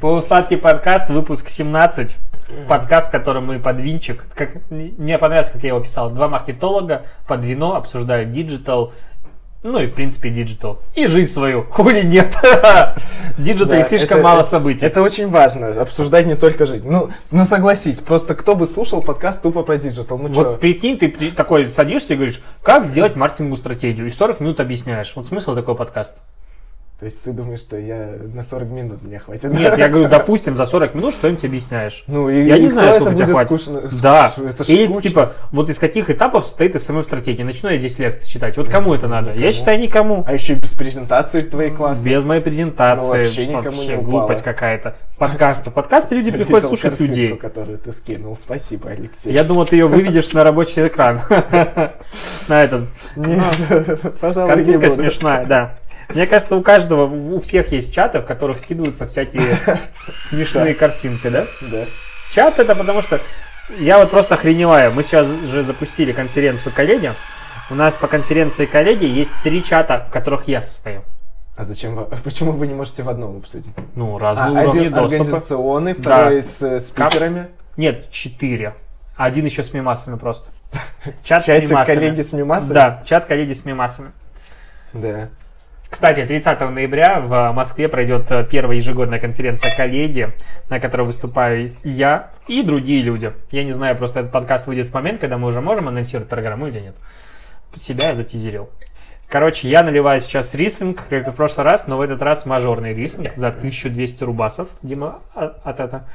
Полусладкий подкаст, выпуск 17. Подкаст, в котором мы под винчик. Как, мне понравилось, как я его писал. Два маркетолога под вино обсуждают digital, ну и в принципе digital. И жизнь свою. Хули нет. Digital Да, слишком это- мало событий. Это очень важно, обсуждать не только жизнь. Ну, ну согласись, просто кто бы слушал подкаст тупо про digital, ну Вот чё? прикинь, ты такой садишься и говоришь, как сделать маркетинговую стратегию, и 40 минут объясняешь. Вот смысл такого подкаста. То есть ты думаешь, что я на 40 минут мне хватит? Нет, я говорю, допустим, за 40 минут что-нибудь объясняешь. Ну, и, Я и не знаю, сколько тебе хватит. скучно? Да. Это Или скучно. типа, вот из каких этапов состоит SMM стратегия? Начну я здесь лекции читать. Вот кому это надо? Я Никому. считаю, никому. А еще и без презентации твоей классной. Без моей презентации. Ну, вообще никому не упало. глупость какая-то. Подкасты. Подкасты люди приходят слушать картинку, людей. которую ты скинул. Спасибо, Алексей. Я думал, ты ее выведешь на рабочий экран. На этот. Нет, пожалуй, Картинка смешная, да. Мне кажется, у каждого, у всех есть чаты, в которых скидываются всякие смешные картинки, да? Да. Чат это потому что я вот просто охреневаю. Мы сейчас же запустили конференцию коллеги. У нас по конференции коллеги есть три чата, в которых я состою. А зачем вы, почему вы не можете в одном обсудить? Ну, А, разные уровни один доступа. организационный, Да. второй с э, спикерами. Нет, четыре. Один еще с мимасами просто. Чат с мимасами. коллеги с мимасами? Да, чат коллеги с мимасами. Да. Кстати, 30 ноября в Москве пройдет э, первая ежегодная конференция коллеги, на которой выступаю я и другие люди. Я не знаю, просто этот подкаст выйдет в момент, когда мы уже можем анонсировать программу или нет. Себя я затизерил. Короче, я наливаю сейчас рислинг, как и в прошлый раз, но в этот раз мажорный рислинг за 1200 рубасов. Дима а- от это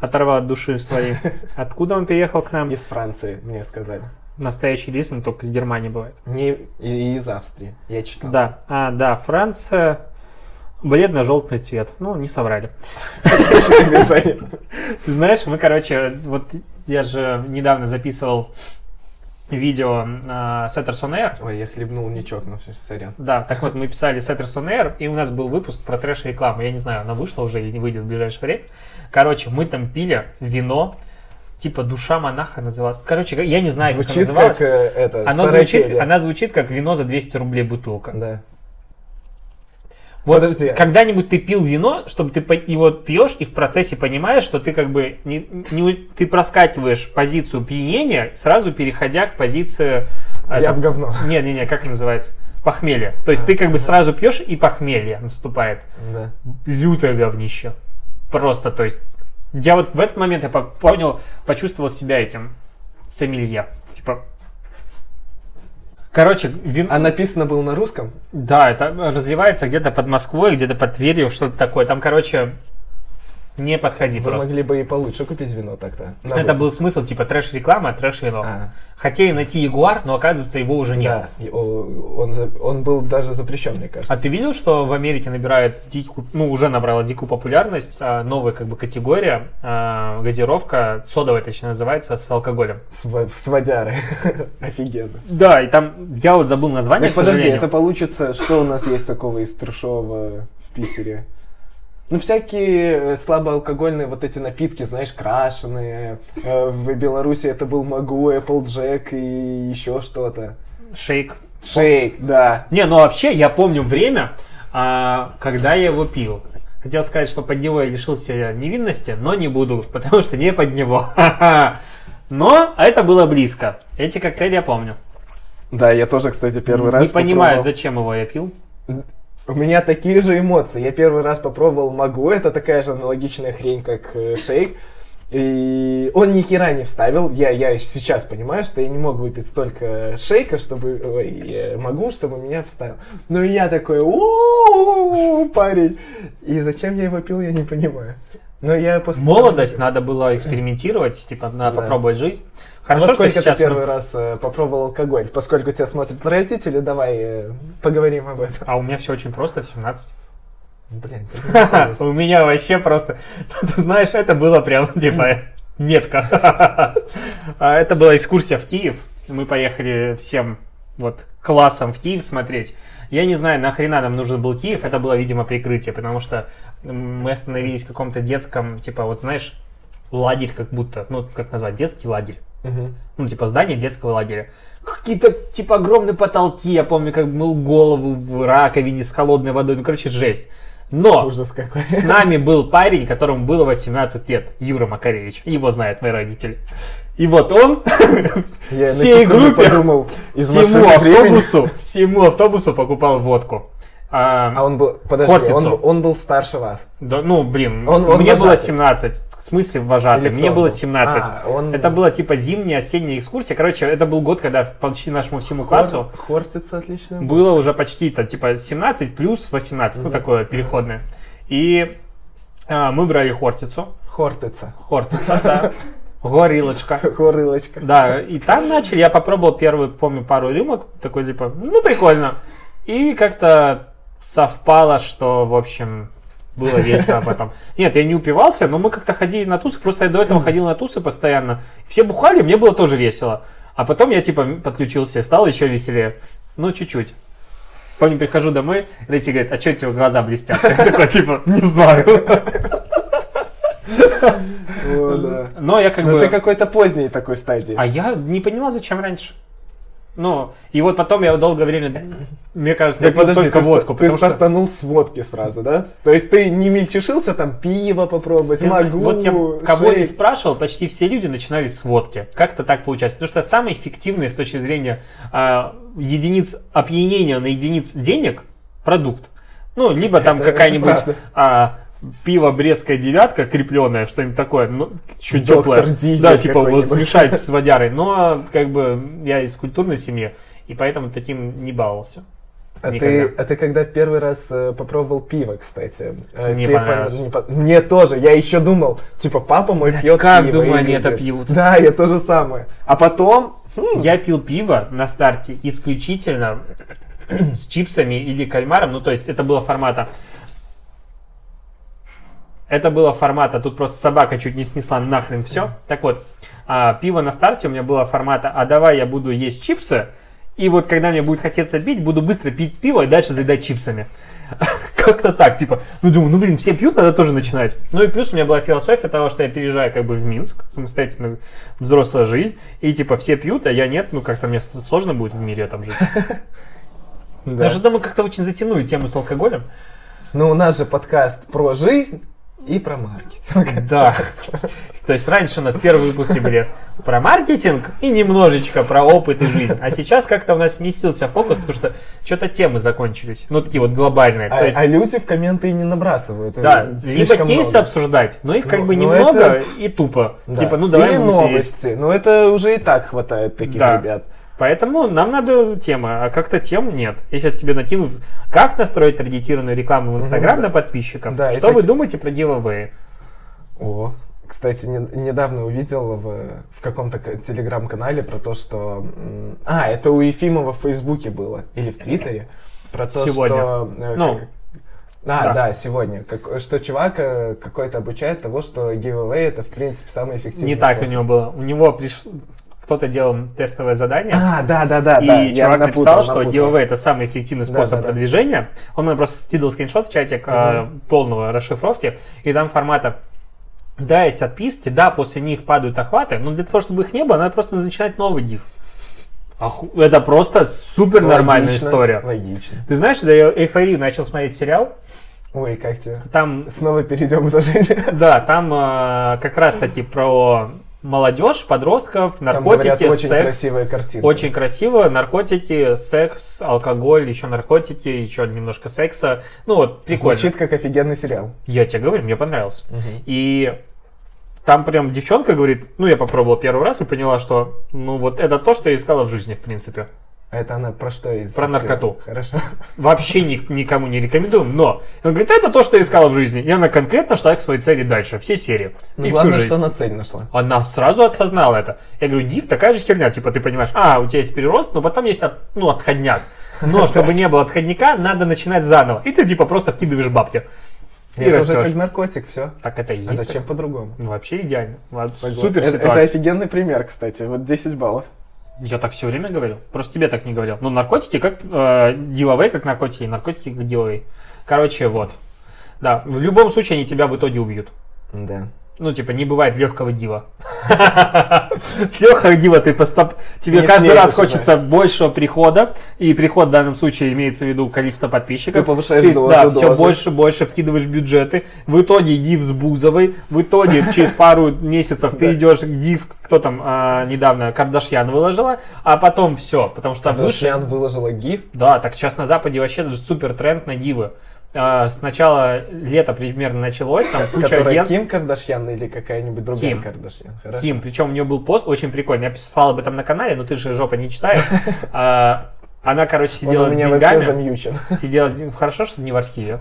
оторвал от души своей. Откуда он приехал к нам? Из Франции, мне сказали. Настоящий рислинг только из Германии бывает. Не и из Австрии. Я читал. Да, а, да, Франция, бледно-желтый цвет. Ну, не соврали. Ты знаешь, мы, короче, вот я же недавно записывал видео на Setters on Air. Ой, я хлебнул не чокнувшись, сорян. Да, так вот, мы писали Setters on Air, и у нас был выпуск про трэш-рекламу. Я не знаю, она вышла уже или не выйдет в ближайшее время. Короче, мы там пили вино, типа душа монаха называлась. Короче, я не знаю, как она Звучит называлась. как э, это, Она звучит, она звучит как вино за 200 рублей бутылка. Да. Вот Подожди. когда-нибудь ты пил вино, чтобы ты его пьешь и в процессе понимаешь, что ты как бы не, не- ты проскакиваешь позицию пьянения, сразу переходя к позиции... Я это- в говно. Не, не, не, как называется? Похмелье. То есть ты как бы сразу пьешь и похмелье наступает. Да. Лютое говнище. Просто, то есть... Я вот в этот момент я по- понял, почувствовал себя этим сомелье. Типа... Короче, вин... А написано было на русском? Да, это разливается где-то под Москвой, где-то под Тверью, что-то такое. Там, короче, не подходи Вы просто. могли бы и получше купить вино так-то. Это был смысл, типа, трэш-реклама, трэш-вино. А, Хотели найти Ягуар, но оказывается его уже нет. да. Он, он был даже запрещен, мне кажется. А ты видел, что в Америке набирает дикую, ну, уже набрала дикую популярность а, новая как бы категория, а, газировка, содовая точнее называется, с алкоголем. С водяры. Офигенно. Да, и там, я вот забыл название, Так к подожди, сожалению. это получится, что у нас есть такого из трешового в Питере? Ну, всякие э, слабоалкогольные вот эти напитки, знаешь, крашеные. Э, В Беларуси это был Магу, Applejack и еще что-то. Шейк. Шейк, да. Не, ну вообще, я помню время, а, когда я его пил. Хотел сказать, что под него я лишился невинности, но не буду, потому что не под него. Но это было близко. Эти коктейли я помню. Да, я тоже, кстати, первый раз Не понимаю, попробовал. зачем его я пил. У меня такие же эмоции. Я первый раз попробовал Магу, это такая же аналогичная хрень, как э, шейк. И он ни хера не вставил. Я, я сейчас понимаю, что я не мог выпить столько шейка, чтобы... Ой, э, могу, чтобы меня вставил. Но я такой, «У-у-у, парень. И зачем я его пил, я не понимаю. Но я после... Молодость, надо было экспериментировать, типа, надо Да. попробовать жизнь. Во Хорошо, что сколько ты мы- первый раз э, попробовал алкоголь? Поскольку тебя смотрят родители, давай э, поговорим об этом. А у меня все очень просто, в 17. Блин. У меня вообще просто, ты знаешь, это было прям типа метко. А Это была экскурсия в Киев. Мы поехали всем вот классом в Киев смотреть. Я не знаю, нахрена нам нужен был Киев. Это было, видимо, прикрытие, потому что мы остановились в каком-то детском, типа, вот знаешь, лагерь как будто, ну, как назвать, детский лагерь. Мгм. ну, типа, здание детского лагеря. Какие-то, типа, огромные потолки, я помню, как мыл голову в раковине с холодной водой, ну, короче, жесть. Но Ужас какой. с нами был парень, которому было 18 лет, Юра Макаревич. Его знают мои родители. И вот он Я всей группе, подумал, из всему машины времени. автобусу, всему автобусу покупал водку. А, А он был, подожди, он, он был старше вас. да, ну, блин, Он- он мне было вожатый. 17. Смысле вожатый? Мне было был? 17. А, он- Это была типа зимняя, осенняя экскурсия. Короче, это был год, когда почти нашему всему классу Хор- Хортица отлично. было уже почти там, типа 17 плюс 18, ну такое переходное. И а, мы брали хортицу. Хортица. Хортица, да. Горилочка. Хорылочка. Да, и там начали, я попробовал первую, помню, пару рюмок, такой типа, ну прикольно. И как-то совпало, что, в общем, было весело потом. Нет, я не упивался, но мы как-то ходили на тусы, просто я до этого ходил на тусы постоянно. Все бухали, мне было тоже весело. А потом я типа подключился, стало еще веселее. Ну, чуть-чуть. Помню, прихожу домой, Рейти говорит, а что у тебя глаза блестят? Я такой, типа, не знаю. О, да. Но я как бы... ты какой-то поздней такой стадии. А я не понимал, зачем раньше. Ну, и вот потом я долгое время, мне кажется, я Так пил подожди, только ты, водку, ты потому что... стартанул с водки сразу, да? То есть ты не мельчешился там пиво попробовать, Я могу, вот я кого не спрашивал, почти все люди начинали с водки. Как-то так получается. Потому что самое эффективное с точки зрения а, единиц опьянения на единиц денег продукт. Ну, либо там какая-нибудь а, пиво Брестская девятка крепленая, что-нибудь такое, ну, чуть теплое. Да, типа вот смешать с водярой. Но как бы я из культурной семьи, и поэтому таким не баловался. А ты, а ты когда первый раз э, попробовал пиво, кстати? э, Не понравилось. пон- не по- Мне тоже. Я еще думал, типа, папа мой Блядь, пьет как, пиво. думаю, и они это любит. пьют? Да, я то же самое. А потом... хм, Я пил пиво на старте исключительно с чипсами или кальмаром. Ну, то есть это было формата... Это было формата, тут просто собака чуть не снесла нахрен все. Так вот, а, пиво на старте у меня было формата, а давай я буду есть чипсы, и вот когда мне будет хотеться пить, буду быстро пить пиво и дальше заедать чипсами. Как-то так, типа, ну думаю, ну блин, все пьют, надо тоже начинать. Ну и плюс у меня была философия того, что я переезжаю как бы в Минск, самостоятельно взрослая жизнь, и типа все пьют, а я нет, ну как-то мне сложно будет в мире там жить. да. Даже думаю, как-то очень затянули тему с алкоголем. Ну, у нас же подкаст про жизнь и про маркетинг. Да. То есть раньше у нас первые выпуски были про маркетинг и немножечко про опыт и жизнь. А сейчас как-то у нас сместился фокус, потому что что-то темы закончились. Ну, такие вот глобальные. А, есть, а люди в комменты не набрасывают. да, э, либо кейсы много. обсуждать, но их как Ну, бы ну, немного это- и тупо. Да. Типа, ну давай Или новости. Ну, это уже и так хватает таких Да. ребят. Поэтому нам надо темы, а как-то тем нет. Я сейчас тебе накину, как настроить таргетированную рекламу в Инстаграм на да. подписчиков. Да, Что вы таки- думаете про giveaway? О, кстати, не- недавно увидел в, в каком-то телеграм-канале про то, что... А, это у Ефимова в Фейсбуке было. Или в Твиттере. Про то, Сегодня. что... э, Ну, как- А, да. да. сегодня. Как- что чувак э, какой-то обучает того, что giveaway это, в принципе, самый эффективный Не так у него было. У него приш... кто-то делал тестовое задание. А, да, да, да, И да. чувак напутал, написал, что напутал. giveaway это самый эффективный способ да, да. продвижения. Он мне просто скидывал скриншот в чатик э, полного расшифровки, и там формата да, есть отписки, да, после них падают охваты, но для того, чтобы их не было, надо просто начинать новый див. Оху- Это просто супер нормальная Логично, история. Логично. Ты знаешь, когда я эйфорию начал смотреть сериал, Ой, как тебе? там, Снова перейдем за жизнь. да, там э, как раз таки про молодежь, подростков, Там наркотики, говорят очень секс. красивые. Очень красиво. Наркотики, секс, алкоголь, еще наркотики, еще немножко секса. Ну вот, прикольно. Звучит как офигенный сериал. Я тебе говорю, мне понравился. И там прям девчонка говорит, ну я попробовал первый раз и поняла, что ну вот это то, что я искала в жизни, в принципе. А это она про что из Про всего? наркоту. Хорошо. Вообще ни- никому не рекомендую, но он говорит, это то, что я искала в жизни. И она конкретно шла к своей цели дальше, все серии. Ну, и главное, что она цель нашла. Она сразу осознала это. Я говорю, див такая же херня, типа ты понимаешь, а, у тебя есть перерост, но потом есть от- ну, отходняк. Но чтобы не было отходняка, надо начинать заново. И ты типа просто вкидываешь бабки. И Это уже растешь. как наркотик, все. Так это и А есть. зачем по-другому? Ну, вообще идеально. Супер это, это ситуация. офигенный пример, кстати. Вот 10 баллов. Я так все время говорил. Просто тебе так не говорил. Ну, наркотики как э, giveaway, как наркотики, наркотики как giveaway. Короче, вот. Да, в любом случае они тебя в итоге убьют. Да. Ну, типа, не бывает легкого дива. С легкого дива ты постап... Тебе Не каждый раз хочется большего прихода, и приход в данном случае имеется в виду количество подписчиков. Ты повышаешь Ты, дозу, Да, все больше и больше вкидываешь бюджеты. В итоге див с Бузовой, в итоге через пару месяцев ты идешь к див, кто там а, недавно Кардашьян выложила, а потом все, потому что Кардашьян выложила гиф. да, так сейчас на Западе вообще даже супер тренд на дивы. А, с начала лета примерно началось, там куча Которая агентств. Ким Кардашьян или какая-нибудь другая Ким. Кардашьян. Хорошо. Ким, причем у нее был пост очень прикольный. Я писал об этом на канале, но ты же жопа не читаешь. Она, короче, Он сидела у с меня вообще деньгами. замьючен. Сидела с Хорошо, что не в архиве.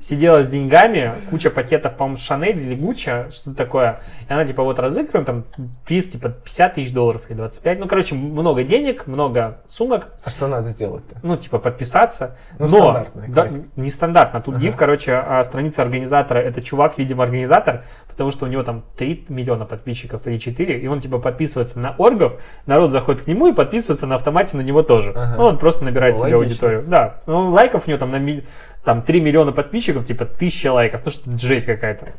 Сидела с деньгами, куча пакетов, по-моему, Шанель или Гуччи, что-то такое. И она, типа, вот разыгрываем, там, приз, типа, 50 тысяч долларов или 25. Ну, короче, много денег, много сумок. А что надо сделать-то? ну, типа, подписаться. Ну, но, стандартная да, нестандартно. Тут Ага. гиф, короче, а страница организатора, это чувак, видимо, организатор, потому что у него там 3 миллиона подписчиков или 4, и он, типа, подписывается на оргов, народ заходит к нему и подписывается на автомате на него тоже. Ага. Ну, он просто набирает Ну, себе логично. аудиторию. Да, ну, лайков у него там на ми- там 3 миллиона подписчиков, типа, 1000 лайков, ну, что жесть какая-то.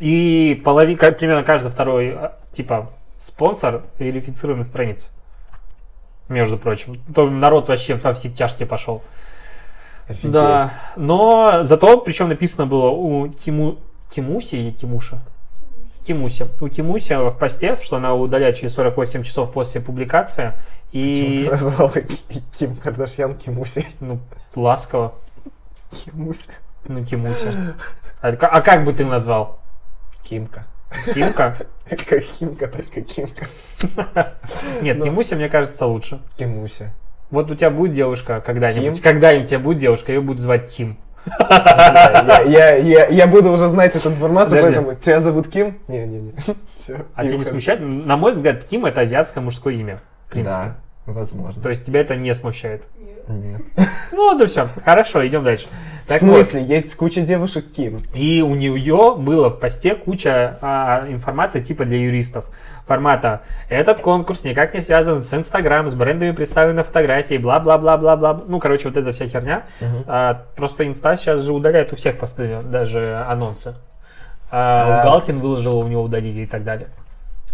И половина, примерно каждый второй, а, типа, спонсор верифицированной страницы. Между прочим. То народ вообще во все тяжкие пошел. Офигеть. Да. Но зато, причем написано было у Тиму, Тимуси или Тимуша? Тимуси. У Тимуси в посте, что она удаляет через 48 часов после публикации. Почему И, ты назвала Ки- Ким Кардашьян Кимуси? ну, ласково. Кимуси. Ну, Тимуси. А, а как бы ты назвал? Кимка. Тимка? Как Кимка, только Кимка. Нет, Ну. Тимуси, мне кажется, лучше. Кимуся. Вот у тебя будет девушка когда-нибудь. Когда-нибудь у тебя будет девушка, ее будут звать Ким. Я, я, я, я буду уже знать эту информацию, Подожди. поэтому тебя зовут Ким? Не-не-не. Все. А тебя не смущает? На мой взгляд, Ким это азиатское мужское имя. В принципе. Да, возможно. То есть тебя это не смущает. Нет. Ну, да все. Хорошо, идем дальше. В Так вот, смысле, есть куча девушек Ким. и у нее было в посте куча а, информации типа для юристов. Формата «Этот конкурс никак не связан с Инстаграм, с брендами представлены фотографии, бла-бла-бла-бла-бла». Ну, короче, вот эта вся херня. А, просто Инста сейчас же удаляет у всех посты, даже анонсы. А, А. Галкин выложил, у него удалили и так далее.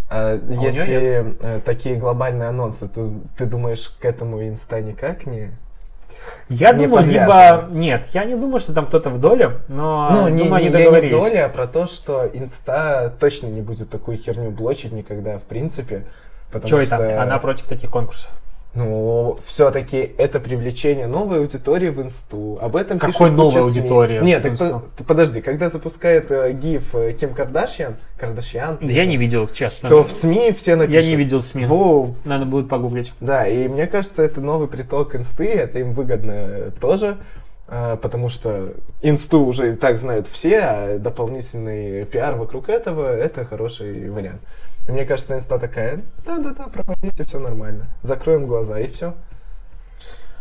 А неё если э, такие глобальные анонсы, то ты думаешь, к этому инста никак не... Я Не думаю, либо... Нет, я не думаю, что там кто-то в доле, но ну, не, думаю, не, они я не в договорились. доле, а про то, что инста точно не будет такую херню блочить никогда, в принципе. Потому Что что, это? Она против таких конкурсов. Ну, все-таки это привлечение новой аудитории в инсту. Об этом Какой пишут новой аудитории Нет, так по- подожди, когда запускает э, гиф э, Ким Кардашьян, Кардашьян, Я не видел, честно. то в СМИ все напишут. Я не видел СМИ. Воу, Надо будет погуглить. Да, и мне кажется, это новый приток инсты, это им выгодно э, тоже, э, потому что инсту уже и так знают все, а дополнительный пиар вокруг этого – это хороший вариант. И мне кажется, инста такая, да-да-да, проводите, все нормально, закроем глаза и все.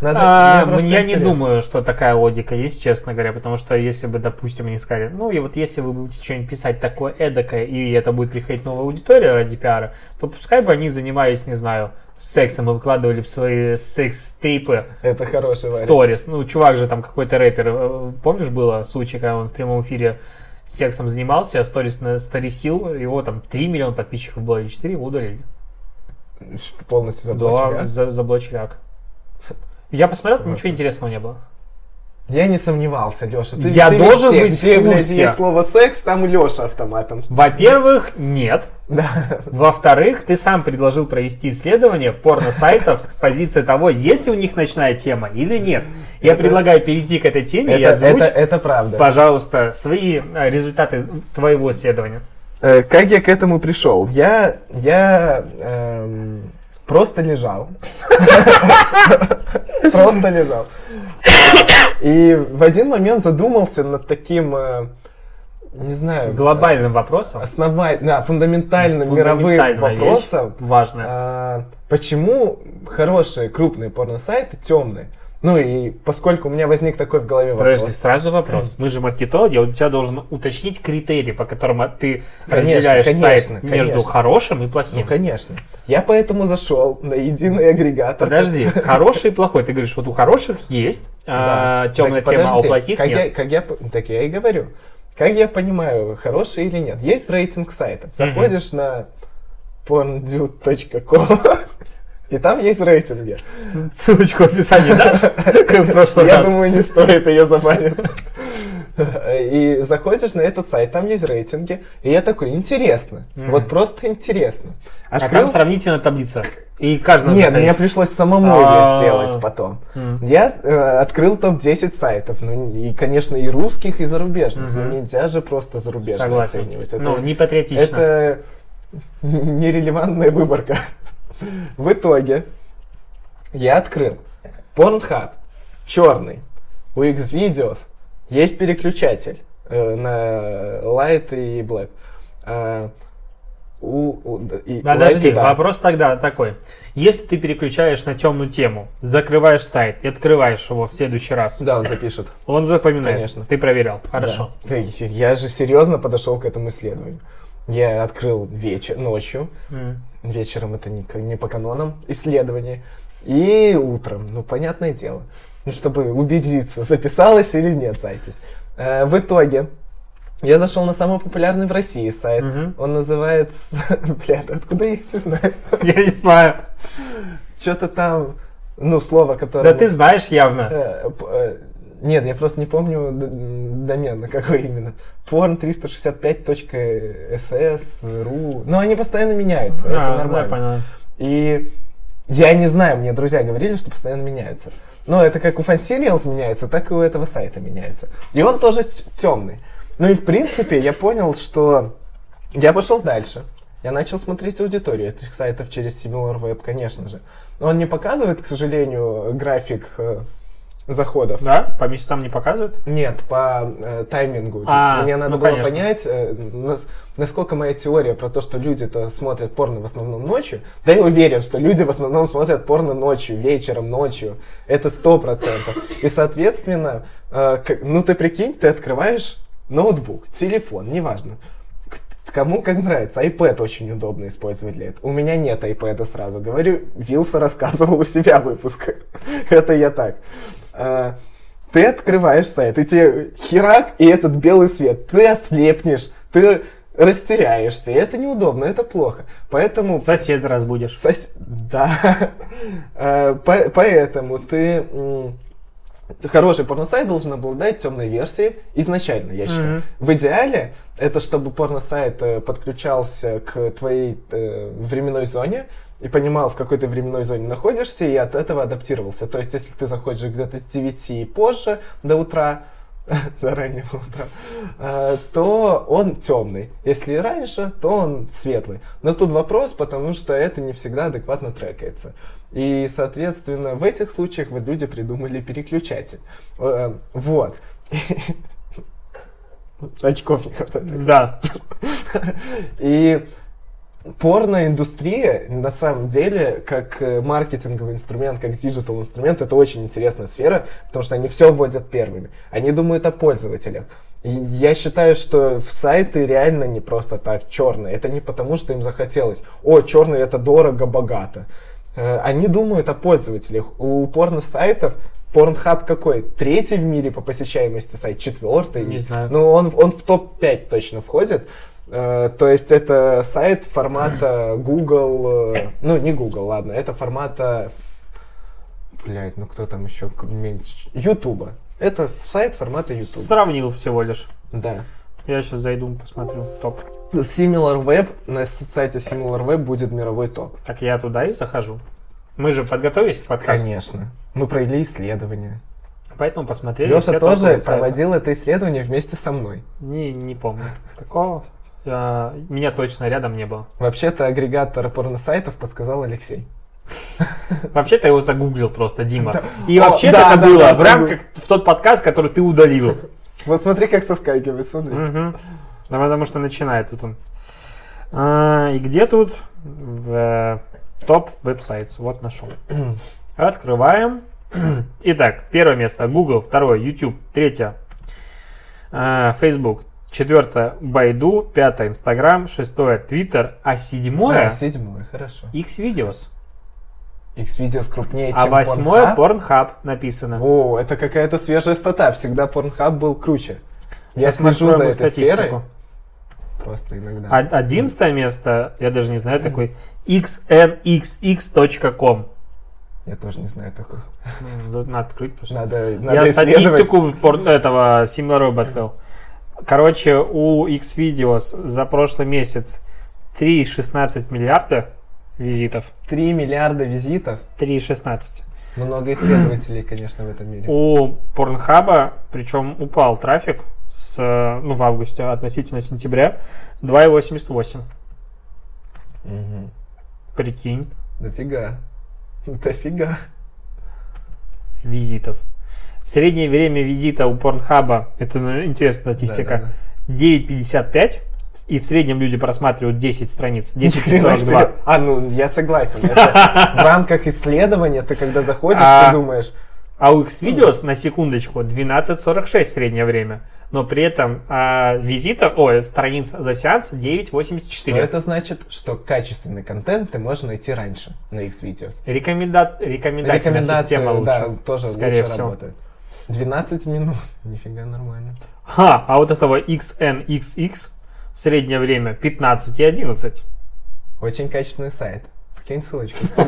Надо, А, мне просто я не интересно. думаю, что такая логика есть, честно говоря, потому что если бы, допустим, они сказали, ну и вот если вы будете что-нибудь писать такое эдакое, и это будет приходить новая аудитория ради пиара, то пускай бы они занимались, не знаю, сексом и выкладывали в свои секс-тейпы Это хороший вариант. сторис. Ну, чувак же там какой-то рэпер, э, помнишь, было случай, когда он в прямом эфире сексом занимался, а сторис на сторисил, его там 3 миллиона подписчиков было или 4, его удалили. Полностью Да, заблочили, а? за- заблочили ак. Я посмотрел, Классно. ничего интересного не было. Я не сомневался, Леша. Ты, Я ты должен везде, быть в где, блядь, курсе. есть слово секс, там Леша автоматом. Во-первых, нет. Да. Во-вторых, ты сам предложил провести исследование порно-сайтов с позиции того, есть ли у них ночная тема или нет. Я Это- предлагаю перейти к этой теме и Это, озвучь, это, это правда. пожалуйста, свои э, результаты твоего исследования. Э, Как я к этому пришел? Я, я эм, просто лежал. Просто лежал. И в один момент задумался над таким, э, не знаю, Глобальным вопросом. основательным, да, фундаментальным мировым Фундаментальная вещь, вопросом. Важная. А, почему хорошие крупные порносайты темные? Ну и поскольку у меня возник такой в голове вопрос. Подожди, сразу вопрос. Мы же маркетологи, у тебя должен уточнить критерии, по которым а, ты Конечно, разделяешь конечно, сайт между конечно. хорошим и Ну, плохим. конечно. Я поэтому зашел на единый агрегатор. Подожди, хороший и плохой. Ты говоришь, вот у хороших есть Да. темная Так тема, а у подожди, плохих как нет. Я, как я, так я и говорю. Как я понимаю, хороший или нет? Есть рейтинг сайтов. Заходишь на porndude.com и там есть рейтинги. Ссылочку в описании дашь? Как в прошлый Я раз. думаю, не стоит, ее забанят. И заходишь на этот сайт, там есть рейтинги, и я такой, интересно, вот просто интересно. А Открыл- там сравнительная таблица. И каждый Нет, мне пришлось самому А. ее сделать потом. Я э, открыл топ-10 сайтов, ну и, конечно, и русских, и зарубежных. Но нельзя же просто зарубежные Согласен. оценивать. Это, Ну, не патриотично. это нерелевантная выборка. В итоге я открыл Pornhub, черный, у Xvideos есть переключатель э, на Light и Black. А, у, у- и Подожди, да. вопрос тогда такой. Если ты переключаешь на темную тему, закрываешь сайт и открываешь его в следующий раз, Да, он запишет. он запоминает. Конечно. Ты проверял. Хорошо. Да. Я же серьезно подошел к этому исследованию. Я открыл вечер, ночью, М. вечером это не, не по канонам исследования, и утром, ну, понятное дело, ну, чтобы убедиться, записалась или нет запись. Э, в итоге, я зашел на самый популярный в России сайт. Мгм. Он называется... Бля, да откуда я их все знаю? Я не знаю. Что-то там, ну, слово, которое... Да ты знаешь явно. Нет, я просто не помню домен, какой именно. porn365.ss.ru Ну, они постоянно меняются, это А, да, нормально. понял. И я не знаю, мне друзья говорили, что постоянно меняются. Но это как у Fanserials меняется, так и у этого сайта меняется. И он тоже темный. Ну и в принципе я понял, что я пошел дальше. Я начал смотреть аудиторию этих сайтов через SimilarWeb, конечно же. Но он не показывает, к сожалению, график э, заходов. Да? По месяцам не показывает? Нет, по э, таймингу. А, Мне надо ну, было конечно. понять, э, нас- насколько моя теория про то, что люди-то смотрят порно в основном ночью. Да я уверен, что люди в основном смотрят порно ночью, вечером, ночью. Это сто процентов. И, соответственно, э, как- ну ты прикинь, ты открываешь ноутбук, телефон, неважно. К- Кому как нравится. iPad очень удобно использовать для этого. У меня нет iPad сразу. Говорю, Вилса рассказывал у себя выпуск. Это я так. А, Ты открываешь сайт, и тебе херак, и этот белый свет. Ты ослепнешь, ты растеряешься. И это неудобно, это плохо. Поэтому... Соседа разбудишь. Сос- Да. Э, по- Поэтому ты... Хороший порносайт должен обладать темной версией изначально, я считаю. Мгм. В идеале это чтобы порносайт э, подключался к твоей э, временной зоне и понимал, в какой ты временной зоне находишься, и от этого адаптировался. То есть, если ты заходишь где-то с 9 и позже до утра, до раннего утра, э, то он темный. Если раньше, то он светлый. Но тут вопрос, потому что это не всегда адекватно трекается. И, соответственно, в этих случаях вот люди придумали переключатель. Э, Вот. Очков не хватает. Да. И порноиндустрия, на самом деле, как э, маркетинговый инструмент, как digital инструмент, это очень интересная сфера, потому что они все вводят первыми. Они думают о пользователях. И я считаю, что в сайты реально не просто так черные. Это не потому, что им захотелось. О, черный это дорого, богато. Э, Они думают о пользователях. У порно-сайтов Pornhub какой? Третий в мире по посещаемости сайт? Четвертый? Не знаю. Ну, он, он в топ-5 точно входит. Э, То есть это сайт формата Google, э, ну не Google, ладно, это формата, блять, ну кто там еще меньше, Ютуба. Это сайт формата YouTube. Сравнил всего лишь. Да. Я сейчас зайду, посмотрю. Топ. SimilarWeb, на сайте SimilarWeb будет мировой топ. Так я туда и захожу. Мы же подготовились к подкасту, Конечно. Мы провели исследование. поэтому посмотрели Леша тоже проводил это исследование вместе со мной. Не, не помню. Такого меня точно рядом не было. Вообще-то агрегатор порносайтов подсказал Алексей. Вообще-то его загуглил просто, Дима. И О, вообще да, это было в рамках в тот подкаст, который ты удалил. Вот смотри, как соскакивает, смотри. Да потому что начинает тут он. А, и где тут? В э, топ веб-сайтс. Вот нашел. Открываем. Итак, первое место Google, второе YouTube, третье а, Facebook, четвертое Байду, пятое Instagram, шестое Twitter, а седьмое А, седьмой, хорошо. Xvideos, X-Videos крупнее, а чем восьмое Pornhub? Написано. О, это какая-то свежая стата. Всегда Pornhub был круче. Я Сейчас слежу за этой статистику. сферой. Просто иногда. А- Одиннадцатое место, я даже не знаю, такой xnxx.com. Я тоже не знаю такой. Тут Надо открыть просто. Надо, надо Я статистику этого SimilarWeb открыл. Короче, у Xvideos за прошлый месяц 3,16 миллиарда визитов. 3 миллиарда визитов. 3,16. Много исследователей, конечно, в этом мире. У Порнхаба, причем упал трафик с, ну, в августе относительно сентября, 2,88. Мгм. Прикинь, Дофига. Дофига. визитов. Среднее время визита у Порнхаба, это ну, интересная статистика, Да-да-да. 9,55. И в среднем люди просматривают 10 страниц, Ни хрена себе. 10,42. А, ну, я согласен. В рамках исследования ты когда заходишь, А. ты думаешь, А у Xvideos, на секундочку, 12.46 среднее время. Но при этом а, визита, ой, страниц за сеанс что 9.84. это значит, что качественный контент ты можешь найти раньше на X-Videos. Рекоменда... Рекомендательная система лучше. да, тоже скорее лучше всего. работает. 12 минут. Нифига нормально. Ха, а вот этого XNXX среднее время 15 и 11. Очень качественный сайт. Скинь ссылочку.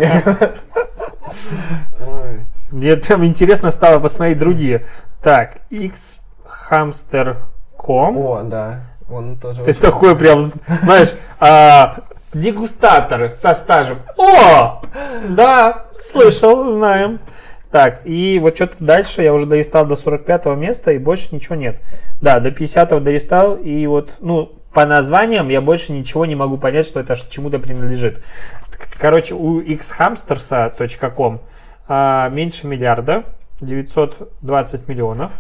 Мне прям интересно стало посмотреть другие. Так, xhamster.com. О, да. Он тоже Ты такой прям, знаешь, а, дегустатор со стажем. О! Да, слышал, знаем. Так, и вот что-то дальше я уже долистал до 45 места, и больше ничего нет. Да, до 50 долистал, и вот, ну, по названиям я больше ничего не могу понять, что это чему-то принадлежит. Короче, у xhamsters.com а, меньше миллиарда, 920 миллионов.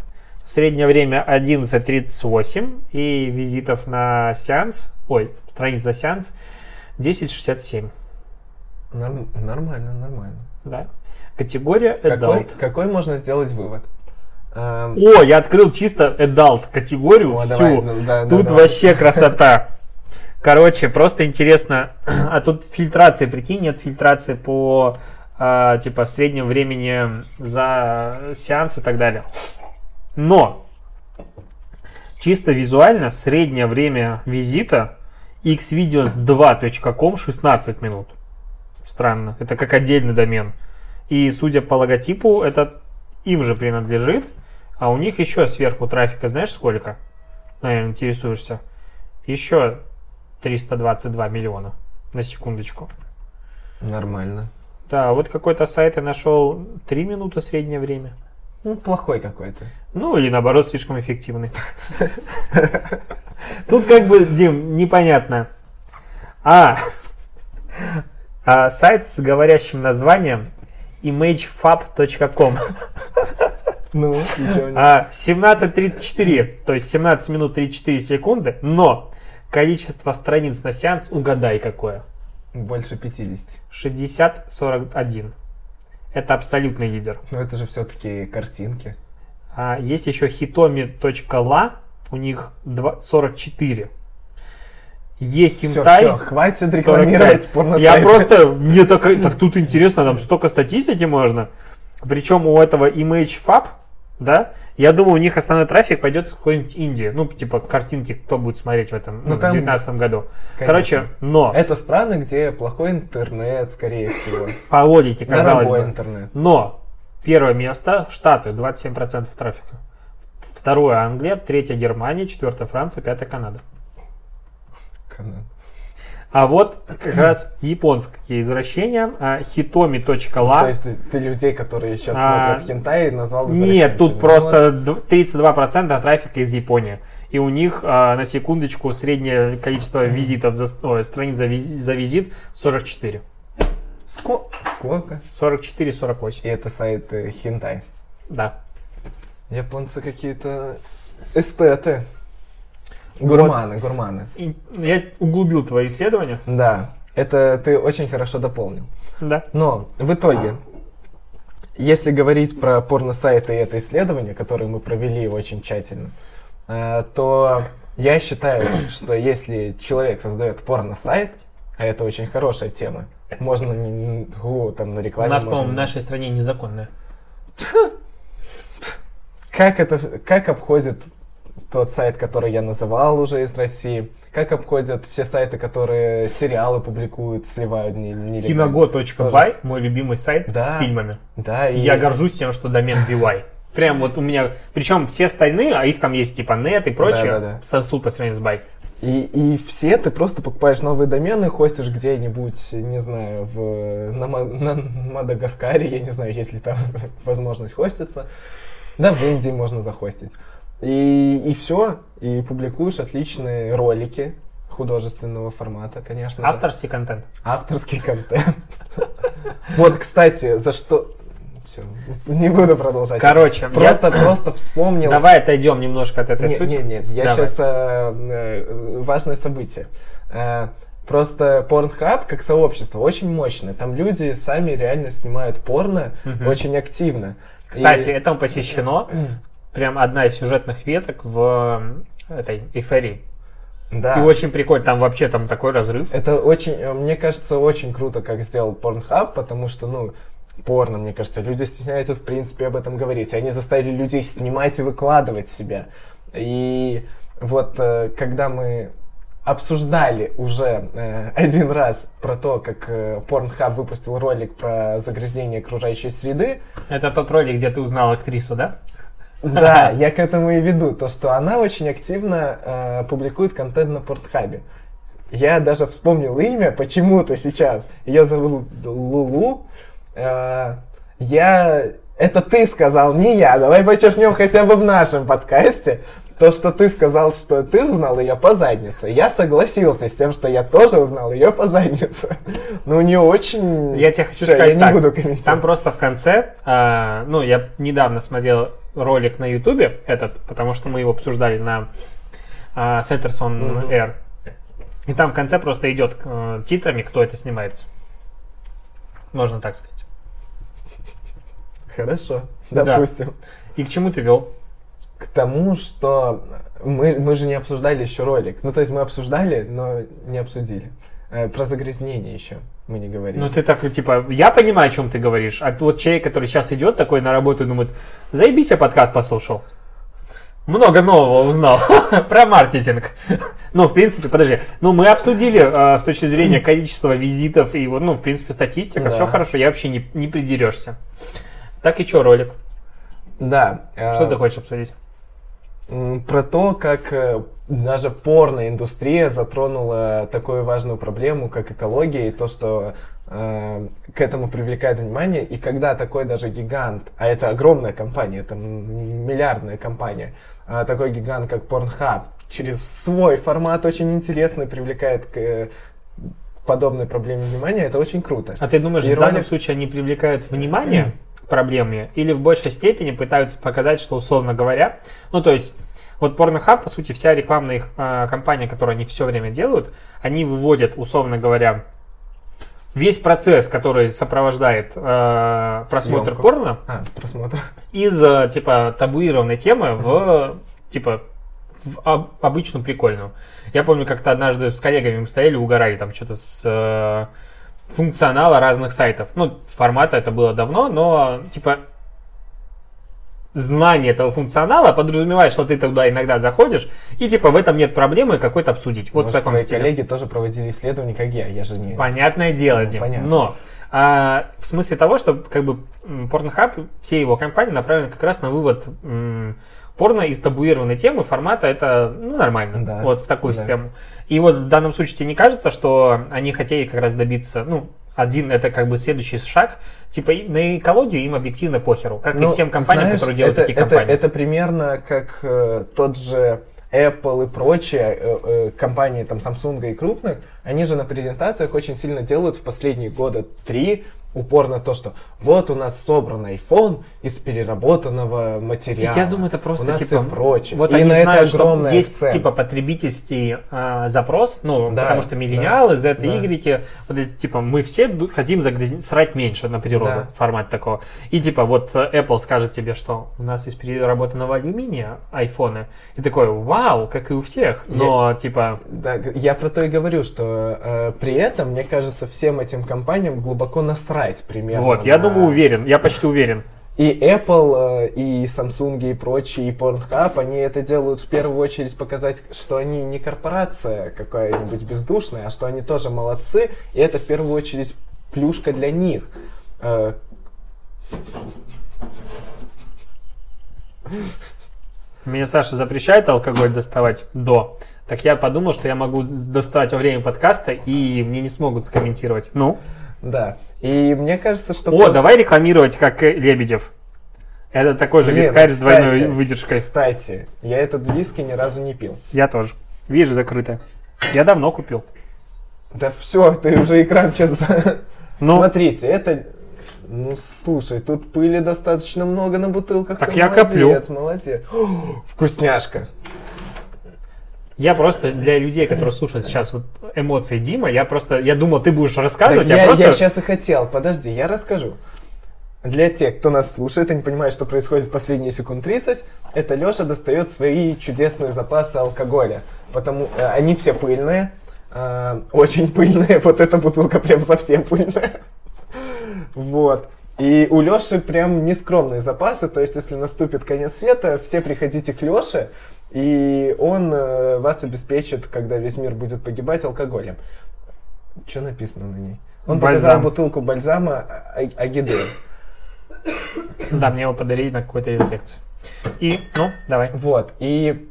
Среднее время 11.38 и визитов на сеанс, ой, страниц за сеанс 10.67. Норм- Нормально, нормально. Да. Категория Какой, adult. какой можно сделать вывод? Эм, О, я открыл чисто adult категорию о, всю. давай, ну, да, да, Тут давай. вообще красота. Короче, просто интересно. А тут фильтрации, прикинь, нет фильтрации по а, типа среднему времени за сеанс и так далее. Но чисто визуально среднее время визита xvideos2.com 16 минут. Странно. Это как отдельный домен. И судя по логотипу, это им же принадлежит. А у них еще сверху трафика, знаешь сколько? Наверное, интересуешься. Еще 322 миллиона. На секундочку. Нормально. Да, вот какой-то сайт я нашел 3 минуты среднее время. Ну, плохой какой-то. Ну, или наоборот, слишком эффективный. Тут как бы, Дим, непонятно. А, а, сайт с говорящим названием imagefab.com. Ну, ничего не... А, 17.34, то есть 17 минут 34 секунды, но количество страниц на сеанс, угадай какое. Больше 50. 60-41. Это абсолютный лидер. Но это же все-таки картинки. А есть еще hitomi.la, у них два- 44. Все, Ехинтай. все, хватит рекламировать 45. порно Я просто, мне так, так тут интересно, там столько статистики можно. Причем у этого ImageFab, да, я думаю, у них основной трафик пойдет из какой-нибудь Индии. Ну, типа картинки, кто будет смотреть в этом, ну, Ну, в там- 2019 году. Конечно. Короче, но Это страны, где плохой интернет, скорее всего. по логике, казалось бы. интернет. Но первое место Штаты, 27% трафика. Второе Англия, третье Германия, четвертое Франция, пятое Канада. Канал. А вот как раз японские извращения, а, hitomi.la. То есть ты, ты людей, которые сейчас А, смотрят хентай, назвал Нет, тут извращенцами. просто д- 32% трафика из Японии. И у них, а, на секундочку, среднее количество визитов за, ой, страниц за, визи- за визит 44. Ну, ско- сколько? 44-48. И это сайт э, хентай. Да. Японцы какие-то эстеты. Гурманы, гурманы. И я углубил твои исследования. Да, это ты очень хорошо дополнил. Да. Но в итоге, если говорить про порно-сайты и это исследование, которое мы провели очень тщательно, э, то я считаю, что если человек создает порно-сайт, а это очень хорошая тема, можно о, там на У рекламе нас, можно- по-моему, в нашей стране незаконное. как это как обходит тот сайт, который я называл уже из России, как обходят все сайты, которые сериалы публикуют, сливают не, нелегально. Киного.бай, Тоже мой любимый сайт Да. с фильмами. Да, и... Я горжусь тем, что домен BY. Прям вот у меня, причем все остальные, а их там есть типа нет и прочее, Да-да-да. сосут по сравнению с бай. И, и все ты просто покупаешь новые домены, хостишь где-нибудь, не знаю, в, на, на Мадагаскаре, я не знаю, есть ли там возможность хоститься. Да, в Индии можно захостить. И, и все, и публикуешь отличные ролики художественного формата, конечно. же. Авторский контент. Авторский контент. Вот, кстати, за что... Все, не буду продолжать. Короче, Просто, я- просто вспомнил... Давай отойдем немножко от этой Нет, сути. нет, нет, я Давай. сейчас важное событие. Э, Просто Pornhub как сообщество очень мощное. Там люди сами реально снимают порно Мгм. очень активно. Кстати, И- этому посвящено прям одна из сюжетных веток в этой эйфории. да. И очень прикольно, там вообще там такой разрыв. Это очень, э, мне кажется, очень круто, как сделал Pornhub, потому что, ну, порно, мне кажется, люди стесняются, в принципе, об этом говорить. Они заставили людей снимать и выкладывать себя. И вот, э, когда мы обсуждали уже э, один раз про то, как э, Pornhub выпустил ролик про загрязнение окружающей среды, Это тот ролик, где ты узнал актрису, да? Да, я к этому и веду. То, что она очень активно э, публикует контент на Портхабе. Я даже вспомнил имя почему-то сейчас. Ее зовут Лулу. Э, я... Это ты сказал, не я. Давай подчеркнем хотя бы в нашем подкасте. То, что ты сказал, что ты узнал ее по заднице. Я согласился с тем, что я тоже узнал ее по заднице. Но у нее очень... Я тебе хочу Всё, сказать я не так, буду комментировать. Там просто в конце, а, ну, я недавно смотрел ролик на Ютубе этот, потому что мы его обсуждали на а, Сеттерсон. Air. И там в конце просто идет э, титрами, кто это снимается. Можно так сказать. Хорошо, Да. допустим. И к чему ты вел? К тому, что мы, мы же не обсуждали еще ролик. Ну, то есть мы обсуждали, но не обсудили. Э, про загрязнение еще мы не говорили. Ну, ты так, типа, я понимаю, о чем ты говоришь, а вот человек, который сейчас идет такой на работу и думает, заебись, я подкаст послушал. Много нового узнал про маркетинг. Ну, в принципе, подожди. Ну, мы обсудили э, с точки зрения количества визитов и вот, ну, в принципе, статистика, Да. все хорошо, я вообще не, не придерешься. Так и что, ролик? Да. э, Что ты хочешь обсудить? Про то, как э, даже порноиндустрия затронула такую важную проблему, как экология, и то, что э, к этому привлекает внимание. И когда такой даже гигант, а это огромная компания, это миллиардная компания, а такой гигант, как Pornhub, через свой формат очень интересный привлекает к э, подобной проблеме внимания, это очень круто. А ты думаешь, И в данном ролик- случае они привлекают внимание к проблеме или в большей степени пытаются показать, что, условно говоря, ну, то есть, вот Pornhub, по сути, вся рекламная их э, кампания, которую они все время делают, они выводят, условно говоря, весь процесс, который сопровождает э, просмотр Съемку. порно, А, просмотр. из, э, типа, табуированной темы в, типа, в об- обычную прикольную. Я помню, как-то однажды с коллегами мы стояли, угорали там что-то с э, функционала разных сайтов. Ну, формата это было давно, но, типа, знание этого функционала подразумевает, что ты туда иногда заходишь, и, типа, в этом нет проблемы какой-то обсудить. Вот Может, в таком твои стиле. коллеги тоже проводили исследования, как я, я же не... Понятное дело, Ну, Дим. понятно. Но а, в смысле того, что как бы Pornhub, все его компании направлены как раз на вывод м, порно из табуированной темы формата это ну, нормально. Да, Вот в такую да. систему. И вот в данном случае тебе не кажется, что они хотели как раз добиться, ну, один это как бы следующий шаг, типа и на экологию им объективно похеру, как и Ну, всем компаниям, знаешь, которые делают это, такие это- компании. Это, примерно как э, тот же Apple и прочие э, э, компании, там, Samsung и крупных, они же на презентациях очень сильно делают в последние года три упор на то, что вот у нас собран iPhone из переработанного материала. Я думаю, это просто у нас типа и прочее. Вот и на знают, это что огромный есть акцент. типа потребительский а, запрос, ну Да, потому что миллениалы, Z, да. Y, вот типа мы все хотим загрязнить, срать меньше на природу, Да. формат такого. И типа вот э, Apple скажет тебе, что у нас из переработанного алюминия айфоны, и такой, вау, как и у всех, но типа Да, я про то и говорю, что э, при этом, мне кажется, всем этим компаниям глубоко насрать примерно. вот, я на- думаю уверен, я почти уверен. И Apple, э, и Samsung, и прочие, и Pornhub, они это делают в первую очередь показать, что они не корпорация какая-нибудь бездушная, а что они тоже молодцы, и это в первую очередь плюшка для них. Э, Мне Саша запрещает алкоголь доставать до. Так я подумал, что я могу доставать во время подкаста, и мне не смогут скомментировать. Ну? Да. И мне кажется, что... О, давай рекламировать, как Лебедев. Это такой же Блин, вискарь с двойной выдержкой. Кстати, я этот виски ни разу не пил. Я тоже. Видишь, закрыто. Я давно купил. Да все, ты уже экран сейчас... Ну, Смотрите, это... Ну, слушай, тут пыли достаточно много на бутылках. Так Ты я коплю. молодец, молодец. Вкусняшка. Я просто для людей, которые слушают сейчас вот эмоции Дима, я просто, я думал, ты будешь рассказывать, Так я, я, просто... сейчас и хотел. Подожди, я расскажу. Для тех, кто нас слушает и не понимает, что происходит в последние секунд 30, это Леша достает свои чудесные запасы алкоголя. Потому э, они все пыльные, э, очень пыльные. Вот эта бутылка прям совсем пыльная. Вот. И у Леши прям нескромные запасы, то есть если наступит конец света, все приходите к Леше, и он э, вас обеспечит, когда весь мир будет погибать, алкоголем. Что написано на ней? Он показал Бальзам. бутылку бальзама А- А- Агидель. Да, мне его подарили на какой-то из лекций. И, ну, давай. Вот, и...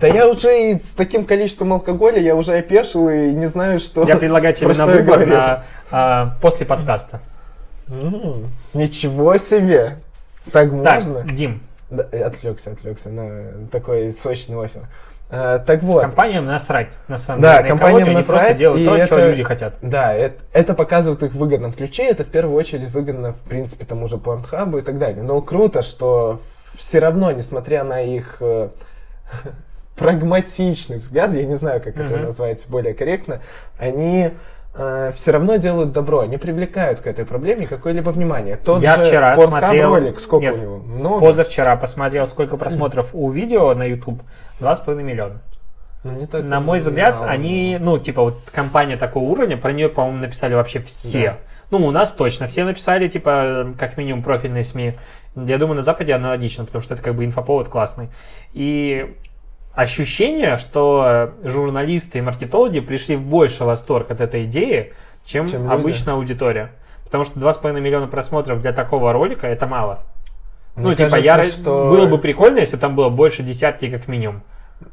Да я уже и с таким количеством алкоголя, я уже опешил и не знаю, что... Я предлагаю тебе про на что я выбор на, а, после подкаста. М, Ничего себе! Так Так, можно? Дим, Да, отвлекся, отвлекся на такой сочный офер. Э, так вот, компаниям насрать, на самом Да, деле. на компаниям они просто насрать, делают и то, что это- люди хотят. да, это, это показывает их в выгодном ключе, это в первую очередь выгодно, в принципе, тому же Порнхабу и так далее. Но круто, что все равно, несмотря на их э, прагматичный взгляд, я не знаю, как это Мгм. назвать более корректно, они все равно делают добро, они привлекают к этой проблеме какое-либо внимание. Тот Я же вчера смотрел- ролик, сколько Нет, у него? Много? Позавчера посмотрел, сколько просмотров у видео на YouTube. 2,5 миллиона. Ну, не так На мой взгляд, мало. они, ну, типа, вот компания такого уровня, про нее, по-моему, написали вообще все. Да. Ну, у нас точно. Все написали, типа, как минимум профильные СМИ. Я думаю, на Западе аналогично, потому что это как бы инфоповод классный. И ощущение, что журналисты и маркетологи пришли в больше восторг от этой идеи, чем, Чем люди. обычная аудитория. Потому что 2,5 миллиона просмотров для такого ролика это мало. Мне ну, типа, кажется, я что- было бы прикольно, если там было больше десятки как минимум.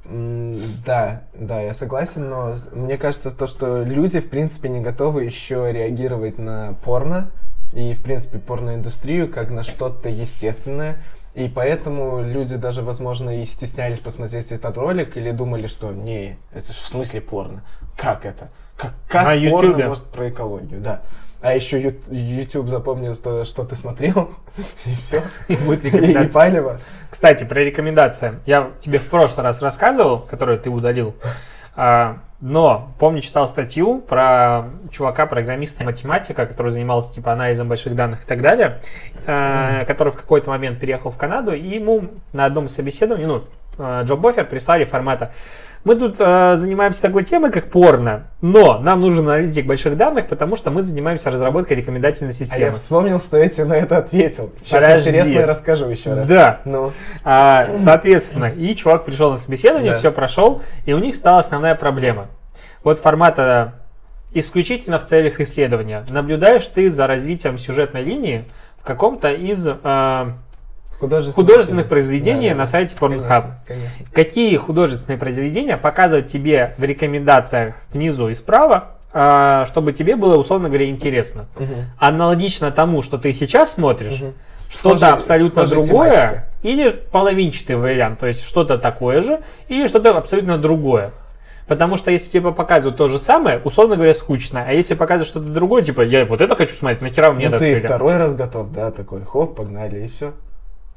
Да, да, я согласен, но мне кажется, то, что люди, в принципе, не готовы еще реагировать на порно и, в принципе, порноиндустрию как на что-то естественное. И поэтому люди даже, возможно, и стеснялись посмотреть этот ролик или думали, что не, это в смысле порно. Как это? Как, как На порно Ютубе. может про экологию, да. А еще YouTube запомнил, то, что ты смотрел, и все. И будет И, и рекомендация. палево. Кстати, про рекомендации. Я тебе в прошлый раз рассказывал, которую ты удалил. А, но, помню, читал статью про чувака, программиста, математика, который занимался типа анализом больших данных и так далее, э, который в какой-то момент переехал в Канаду, и ему на одном из собеседований, ну, джоб-офер прислали формата мы тут э, занимаемся такой темой, как порно, но нам нужен аналитик больших данных, потому что мы занимаемся разработкой рекомендательной А я системы. вспомнил, что я тебе на это ответил. Сейчас Подожди. интересно расскажу еще раз. Да, Ну, А, соответственно, и чувак пришел на собеседование, Да. все прошел, и у них стала основная проблема. Вот формата исключительно в целях исследования. Наблюдаешь ты за развитием сюжетной линии в каком-то из э, художественных, художественных произведений Да, да, на сайте Pornhub. Конечно, конечно. Какие художественные произведения показывать тебе в рекомендациях внизу и справа, э, чтобы тебе было, условно говоря, интересно. Мгм. Аналогично тому, что ты сейчас смотришь, Мгм. что-то абсолютно другое, тематики. или половинчатый вариант, то есть что-то такое же, или что-то абсолютно другое. Потому что если тебе показывают то же самое, условно говоря, скучно. А если показывают что-то другое, типа, я вот это хочу смотреть, нахера мне Ну это ты и открыли?» второй раз готов, да, такой, хоп, погнали, и все.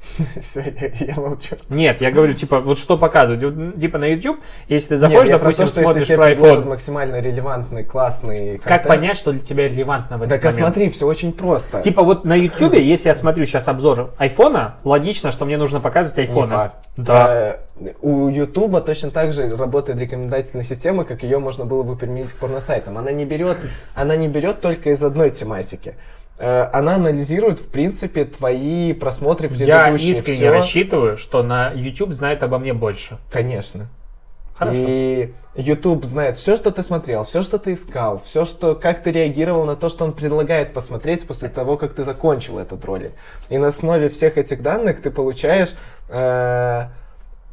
Все, я, я молчу. Нет, я говорю, типа, вот что показывают. Типа на YouTube, если ты заходишь, допустим, то, что если смотришь про iPhone, максимально релевантный, классный как понять, что для тебя релевантно в этот Так а момент? смотри, все очень просто. Типа вот на YouTube, если я смотрю сейчас обзор айфона, логично, что мне нужно показывать айфона. Да. Э, У Ютуба точно так же работает рекомендательная система, как ее можно было бы применить к порносайтам. Она не берет, она не берет только из одной тематики. Э, она анализирует, в принципе, твои просмотры Я предыдущие. искренне Всё- рассчитываю, что на YouTube знает обо мне больше. Конечно. Хорошо. И YouTube знает все, что ты смотрел, все, что ты искал, все, что, как ты реагировал на то, что он предлагает посмотреть после того, как ты закончил этот ролик. И на основе всех этих данных ты получаешь, э,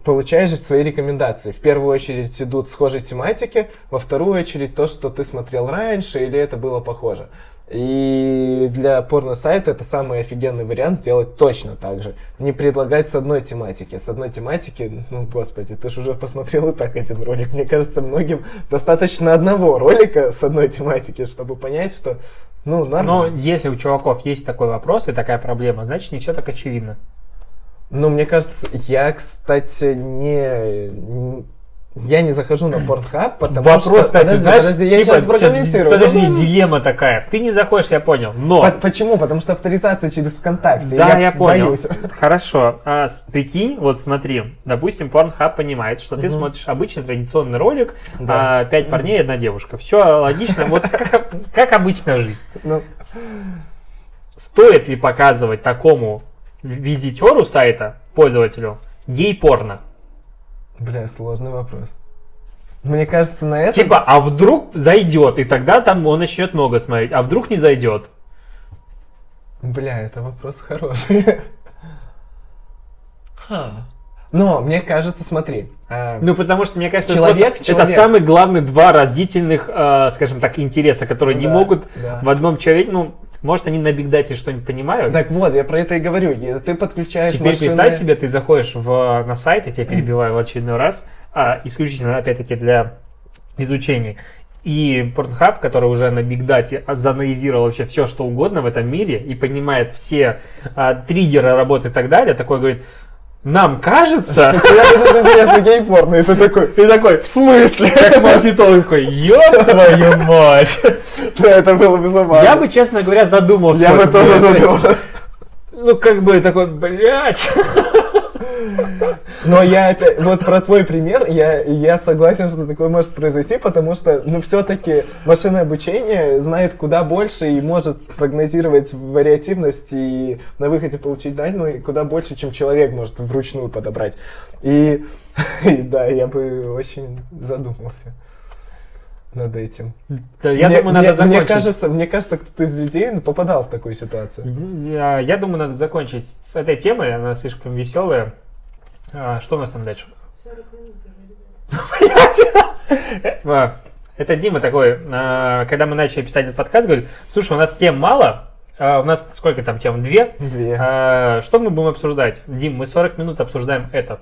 получаешь свои рекомендации. В первую очередь идут схожие тематики, во вторую очередь то, что ты смотрел раньше или это было похоже. И для порно-сайта это самый офигенный вариант сделать точно так же. Не предлагать с одной тематики. С одной тематики, ну, господи, ты же уже посмотрел и так один ролик. Мне кажется, многим достаточно одного ролика с одной тематики, чтобы понять, что, ну, Но нормально. если у чуваков есть такой вопрос и такая проблема, значит не все так очевидно. Ну, мне кажется, я, кстати, не... Я не захожу на Pornhub, потому Вопрос, что... кстати, подожди, знаешь, подожди, я типа, сейчас прокомментирую. подожди, Ну, дилемма такая. Ты не заходишь, я понял, но... По- Почему? Потому что авторизация через ВКонтакте. Да, я, понял. боюсь. Хорошо. А, прикинь, вот смотри, допустим, Pornhub понимает, что ты смотришь обычный традиционный ролик, Да. а, пять парней и одна девушка. Все логично, вот как, как обычная жизнь. Ну, Стоит ли показывать такому визитеру сайта, пользователю, гей-порно? Бля, сложный вопрос. Мне кажется, на это... Типа, а вдруг зайдет, и тогда там он начнет много смотреть, а вдруг не зайдет? Бля, это вопрос хороший. Но мне кажется, смотри. а, Ну, потому что, мне кажется, Человек- это, просто- это человек. самые главные два разительных, э, скажем так, интереса, которые не Да, могут да. в одном человеке, ну, может, они на бигдате что-нибудь понимают. Так вот, я про это и говорю. Ты подключаешь Теперь машины- представь себе, ты заходишь в, на сайт, я тебя перебиваю в очередной раз, а, исключительно, опять-таки, для изучения. И Pornhub, который уже на бигдате заанализировал вообще все, что угодно в этом мире и понимает все а, триггеры работы и так далее, такой говорит, нам кажется... Что будет интересно гей-порно, и ты такой, Ты такой, в смысле? как маркетолог такой, ёб твою мать. Да, это было бы забавно. Я бы, честно говоря, задумался. Я бы тоже то есть, задумал. Ну, как бы такой, блядь. Но я опять, вот про твой пример, я, я согласен, что такое может произойти, потому что, ну, все-таки машинное обучение знает куда больше и может спрогнозировать вариативность и на выходе получить данные куда больше, чем человек может вручную подобрать. И, и да, я бы очень задумался над этим. Да, Я мне, думаю, надо мне- закончить. Мне кажется, мне кажется, кто-то из людей попадал в такую ситуацию. Я, я думаю, надо закончить с этой темой, она слишком веселая. А, что у нас там дальше? 40 минут. А, Это Дима такой, а, когда мы начали писать этот подкаст, говорит, слушай, у нас тем мало, а, у нас сколько там тем? Две? Две. А, Что мы будем обсуждать? Дим, мы 40 минут обсуждаем это.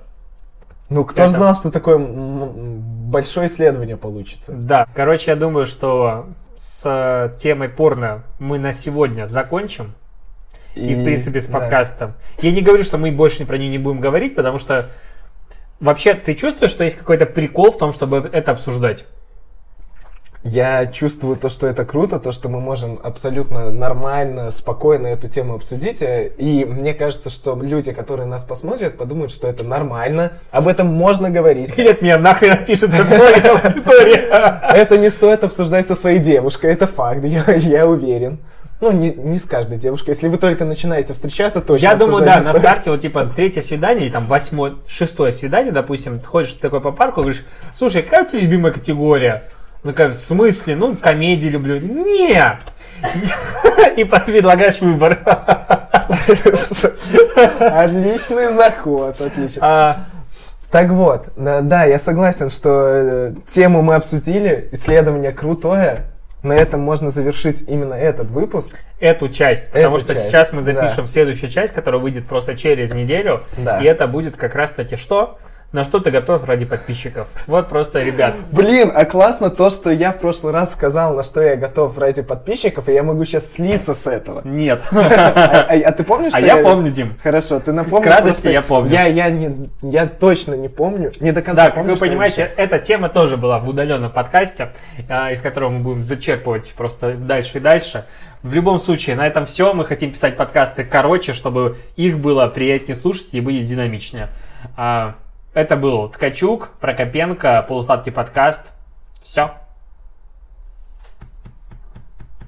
Ну, кто это- знал, что такое м- м- большое исследование получится? Да, короче, я думаю, что с э, темой порно мы на сегодня закончим. И, в принципе, с да. подкастом. Я не говорю, что мы больше про нее не будем говорить, потому что вообще ты чувствуешь, что есть какой-то прикол в том, чтобы это обсуждать? Я чувствую то, что это круто, то, что мы можем абсолютно нормально, спокойно эту тему обсудить. И мне кажется, что люди, которые нас посмотрят, подумают, что это нормально. Об этом можно говорить. От меня нахрен отпишется твоя аудитория? Это не стоит обсуждать со своей девушкой, это факт, я, я уверен. Ну, не, не с каждой девушкой. Если вы только начинаете встречаться, точно Я думаю, да, на старте вот типа третье свидание, или там восьмое, шестое свидание, допустим, ты ходишь такой по парку, говоришь, слушай, какая у тебя любимая категория? Ну как, в смысле? Ну, комедии люблю. Не! И предлагаешь выбор. Отличный заход, отлично. А, Так вот, да, я согласен, что э, тему мы обсудили, исследование крутое. На этом можно завершить именно этот выпуск. Эту часть, потому Эту что часть, сейчас мы да. запишем следующую часть, которая выйдет просто через неделю, Да. и это будет как раз таки что? На что ты готов ради подписчиков. Вот просто, ребят, Блин, а классно то, что я в прошлый раз сказал, на что я готов ради подписчиков, и я могу сейчас слиться с этого. нет. А, а- а ты помнишь, А я помню, Дим. Хорошо, ты напомнишь. К радости я помню. Я, я, не, я точно не помню. Не до конца Да, как вы понимаете, эта тема тоже была в удаленном подкасте, а, из которого мы будем зачерпывать просто дальше и дальше. В любом случае, на этом все. Мы хотим писать подкасты короче, чтобы их было приятнее слушать и были динамичнее. А, Это был Ткачук, Прокопенко, полусладкий подкаст. Все.